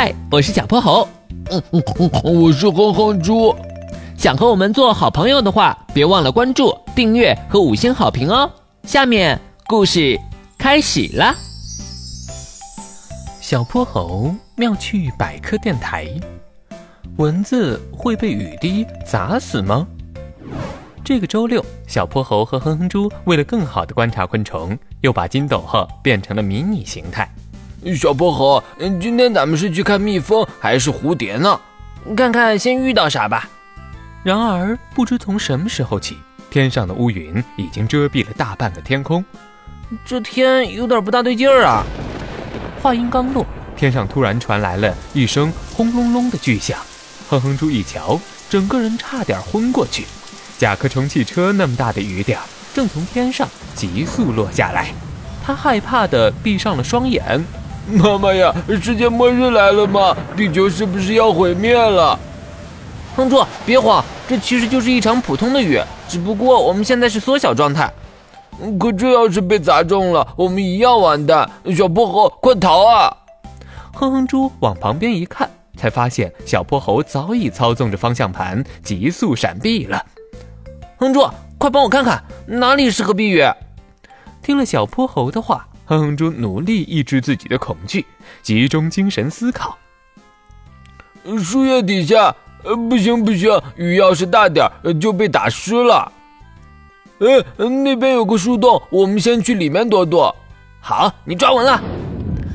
嗨，我是小泼猴。嗯嗯嗯，我是哼哼猪。想和我们做好朋友的话，别忘了关注、订阅和五星好评哦。下面故事开始了。小泼猴妙趣百科电台：蚊子会被雨滴砸死吗？这个周六，小泼猴和哼哼猪为了更好的观察昆虫，又把金斗鹤变成了迷你形态。小泼猴，今天咱们是去看蜜蜂还是蝴蝶呢？看看先遇到啥吧。然而，不知从什么时候起，天上的乌云已经遮蔽了大半个天空。这天有点不大对劲儿啊！话音刚落，天上突然传来了一声轰隆隆的巨响。哼哼猪一瞧，整个人差点昏过去。甲壳虫汽车那么大的雨点正从天上急速落下来，他害怕地闭上了双眼。妈妈呀，世界末日来了吗？地球是不是要毁灭了？哼猪，别慌，这其实就是一场普通的雨，只不过我们现在是缩小状态。可这要是被砸中了，我们一样完蛋。小泼猴，快逃啊！哼哼猪往旁边一看，才发现小泼猴早已操纵着方向盘急速闪避了。哼猪，快帮我看看哪里适合避雨。听了小泼猴的话。哼哼猪努力抑制自己的恐惧，集中精神思考。树叶底下，呃，不行不行，雨要是大点就被打湿了。呃，那边有个树洞，我们先去里面躲躲。好，你抓稳了。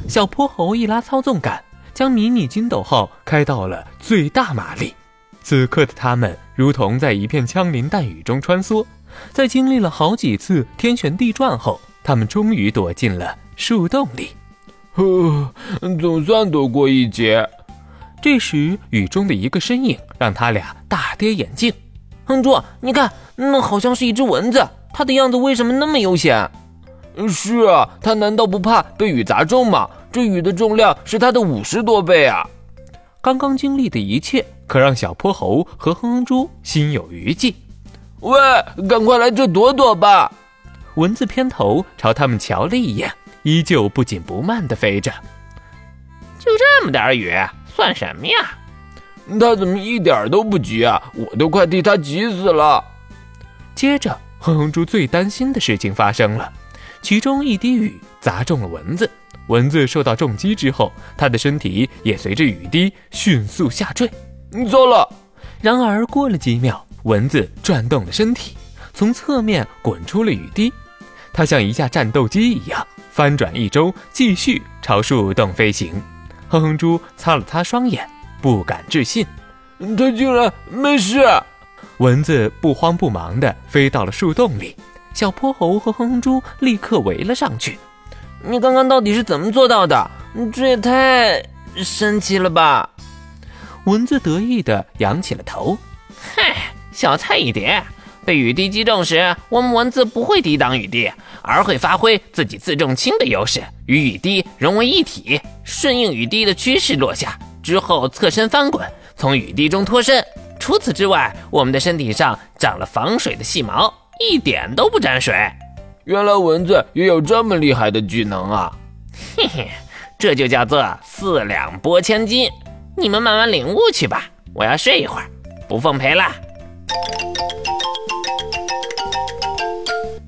小泼猴一拉操纵杆，将迷你筋斗号开到了最大马力。此刻的他们如同在一片枪林弹雨中穿梭，在经历了好几次天旋地转后。他们终于躲进了树洞里，呵，总算躲过一劫。这时，雨中的一个身影让他俩大跌眼镜。哼猪，你看，那好像是一只蚊子，它的样子为什么那么悠闲？是啊，它难道不怕被雨砸中吗？这雨的重量是它的五十多倍啊！刚刚经历的一切，可让小泼猴和哼哼猪心有余悸。喂，赶快来这躲躲吧！蚊子偏头朝他们瞧了一眼，依旧不紧不慢地飞着。就这么点雨，算什么呀？他怎么一点都不急啊？我都快替他急死了。接着，哼哼猪最担心的事情发生了，其中一滴雨砸中了蚊子，蚊子受到重击之后，它的身体也随着雨滴迅速下坠。糟了！然而过了几秒，蚊子转动了身体，从侧面滚出了雨滴。它像一架战斗机一样翻转一周，继续朝树洞飞行。哼哼猪擦了擦双眼，不敢置信：“它竟然没事！”蚊子不慌不忙地飞到了树洞里，小泼猴和哼哼猪立刻围了上去。“你刚刚到底是怎么做到的？这也太神奇了吧！”蚊子得意地扬起了头：“嗨，小菜一碟。”被雨滴击中时，我们蚊子不会抵挡雨滴，而会发挥自己自重轻的优势，与雨滴融为一体，顺应雨滴的趋势落下，之后侧身翻滚，从雨滴中脱身。除此之外，我们的身体上长了防水的细毛，一点都不沾水。原来蚊子也有这么厉害的技能啊！嘿嘿，这就叫做四两拨千斤。你们慢慢领悟去吧，我要睡一会儿，不奉陪了。